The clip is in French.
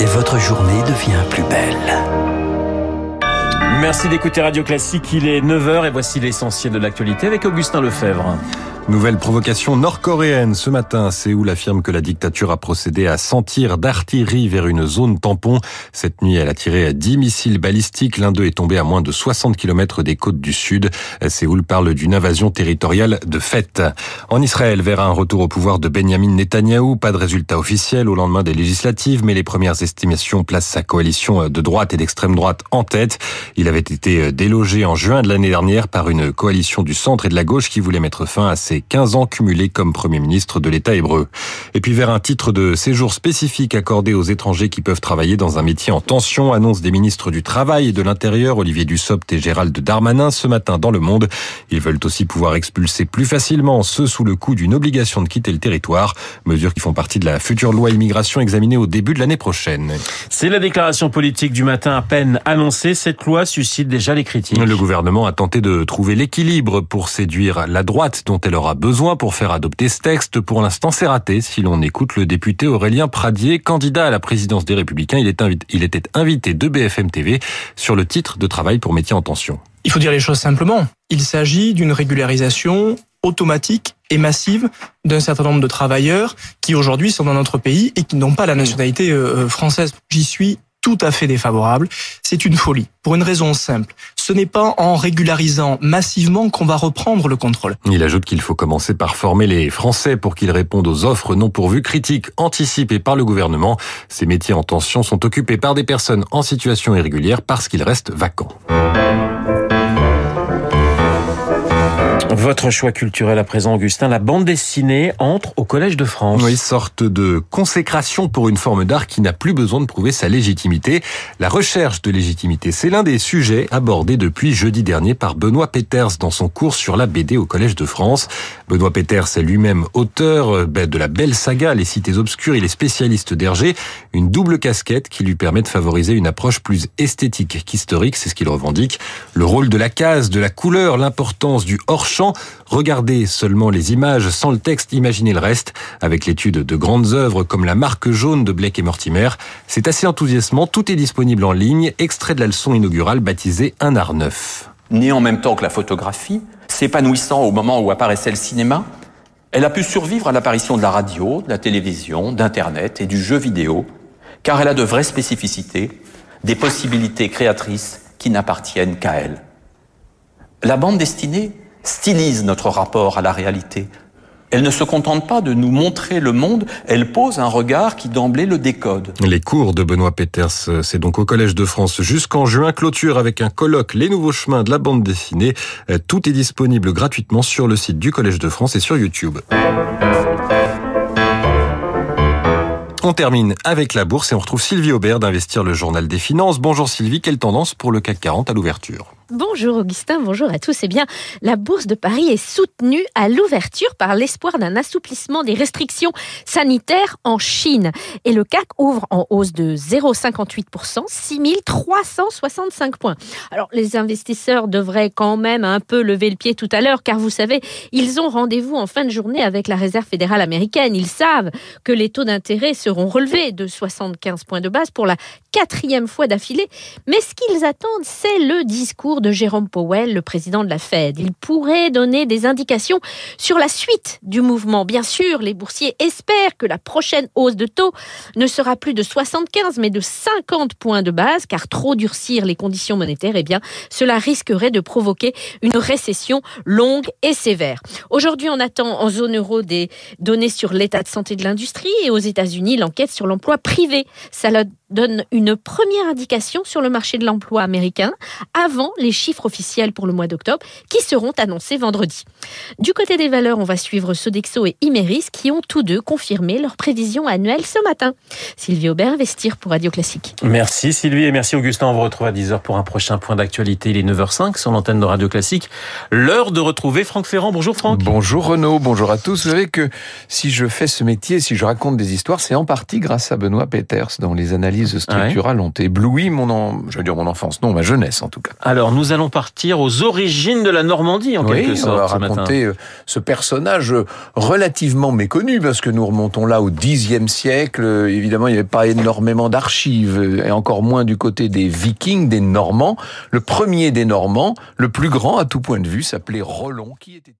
Et votre journée devient plus belle. Merci d'écouter Radio Classique, il est 9h et voici l'essentiel de l'actualité avec Augustin Lefebvre. Nouvelle provocation nord-coréenne ce matin. Séoul affirme que la dictature a procédé à 100 tirs d'artillerie vers une zone tampon. Cette nuit, elle a tiré 10 missiles balistiques. L'un d'eux est tombé à moins de 60 km des côtes du sud. Séoul parle d'une invasion territoriale de fait. En Israël, vers un retour au pouvoir de Benjamin Netanyahou, pas de résultat officiel au lendemain des législatives, mais les premières estimations placent sa coalition de droite et d'extrême droite en tête. Il avait été délogé en juin de l'année dernière par une coalition du centre et de la gauche qui voulait mettre fin à ses 15 ans cumulés comme Premier ministre de l'État hébreu. Et puis vers un titre de séjour spécifique accordé aux étrangers qui peuvent travailler dans un métier en tension, annonce des ministres du Travail et de l'Intérieur, Olivier Dussopt et Gérald Darmanin, ce matin dans Le Monde. Ils veulent aussi pouvoir expulser plus facilement ceux sous le coup d'une obligation de quitter le territoire, mesures qui font partie de la future loi immigration examinée au début de l'année prochaine. C'est la déclaration politique du matin à peine annoncée. Cette loi suscite déjà les critiques. Le gouvernement a tenté de trouver l'équilibre pour séduire la droite dont elle aura besoin pour faire adopter ce texte. Pour l'instant, c'est raté. Si l'on écoute le député Aurélien Pradier, candidat à la présidence des Républicains, il, il était invité de BFM TV sur le titre de travail pour métier en tension. Il faut dire les choses simplement. Il s'agit d'une régularisation automatique et massive d'un certain nombre de travailleurs qui aujourd'hui sont dans notre pays et qui n'ont pas la nationalité euh, euh, française. J'y suis tout à fait défavorable. C'est une folie, pour une raison simple. Ce n'est pas en régularisant massivement qu'on va reprendre le contrôle. Il ajoute qu'il faut commencer par former les Français pour qu'ils répondent aux offres non pourvues, critiques anticipées par le gouvernement. Ces métiers en tension sont occupés par des personnes en situation irrégulière parce qu'ils restent vacants. Votre choix culturel à présent, Augustin, la bande dessinée entre au Collège de France. Oui, sorte de consécration pour une forme d'art qui n'a plus besoin de prouver sa légitimité. La recherche de légitimité, c'est l'un des sujets abordés depuis jeudi dernier par Benoît Peters dans son cours sur la BD au Collège de France. Benoît Peters est lui-même auteur euh, ben, de la belle saga Les Cités Obscures. Il est spécialiste d'Hergé, une double casquette qui lui permet de favoriser une approche plus esthétique qu'historique, c'est ce qu'il revendique. Le rôle de la case, de la couleur, l'importance du hors Regardez seulement les images sans le texte, imaginez le reste. Avec l'étude de grandes œuvres comme La Marque jaune de Blake et Mortimer, c'est assez enthousiasmant. Tout est disponible en ligne. Extrait de la leçon inaugurale baptisée Un art neuf. Née en même temps que la photographie, s'épanouissant au moment où apparaissait le cinéma, elle a pu survivre à l'apparition de la radio, de la télévision, d'Internet et du jeu vidéo, car elle a de vraies spécificités, des possibilités créatrices qui n'appartiennent qu'à elle. La bande destinée stylise notre rapport à la réalité. Elle ne se contente pas de nous montrer le monde, elle pose un regard qui d'emblée le décode. Les cours de Benoît Peters, c'est donc au Collège de France jusqu'en juin, clôture avec un colloque Les Nouveaux Chemins de la bande dessinée. Tout est disponible gratuitement sur le site du Collège de France et sur YouTube. On termine avec la bourse et on retrouve Sylvie Aubert d'Investir le Journal des Finances. Bonjour Sylvie, quelle tendance pour le CAC 40 à l'ouverture? Bonjour Augustin, bonjour à tous. Eh bien, la bourse de Paris est soutenue à l'ouverture par l'espoir d'un assouplissement des restrictions sanitaires en Chine. Et le CAC ouvre en hausse de 0,58%, 6365 points. Alors, les investisseurs devraient quand même un peu lever le pied tout à l'heure, car vous savez, ils ont rendez-vous en fin de journée avec la Réserve fédérale américaine. Ils savent que les taux d'intérêt seront relevés de 75 points de base pour la quatrième fois d'affilée. Mais ce qu'ils attendent, c'est le discours de Jérôme Powell, le président de la Fed. Il pourrait donner des indications sur la suite du mouvement. Bien sûr, les boursiers espèrent que la prochaine hausse de taux ne sera plus de 75 mais de 50 points de base, car trop durcir les conditions monétaires, eh bien, cela risquerait de provoquer une récession longue et sévère. Aujourd'hui, on attend en zone euro des données sur l'état de santé de l'industrie et aux États-Unis, l'enquête sur l'emploi privé. Ça donne une première indication sur le marché de l'emploi américain avant les chiffres officiels pour le mois d'octobre qui seront annoncés vendredi. Du côté des valeurs, on va suivre Sodexo et Imeris qui ont tous deux confirmé leurs prévisions annuelles ce matin. Sylvie Aubert, Investir pour Radio Classique. Merci Sylvie et merci Augustin. On vous retrouve à 10h pour un prochain point d'actualité. Il est 9h05 sur l'antenne de Radio Classique. L'heure de retrouver Franck Ferrand. Bonjour Franck. Bonjour Renaud, bonjour à tous. Vous savez que si je fais ce métier, si je raconte des histoires, c'est en partie grâce à Benoît Peters dans les analyses structurelles ont ébloui mon, en, je veux dire mon enfance, non, ma jeunesse en tout cas. Alors, nous allons partir aux origines de la Normandie, en oui, quelque sorte, on va raconter euh, ce personnage euh, relativement méconnu, parce que nous remontons là au Xe siècle. Euh, Évidemment, il n'y avait pas énormément d'archives, et encore moins du côté des Vikings, des Normands. Le premier des Normands, le plus grand à tout point de vue, s'appelait Rollon. Qui était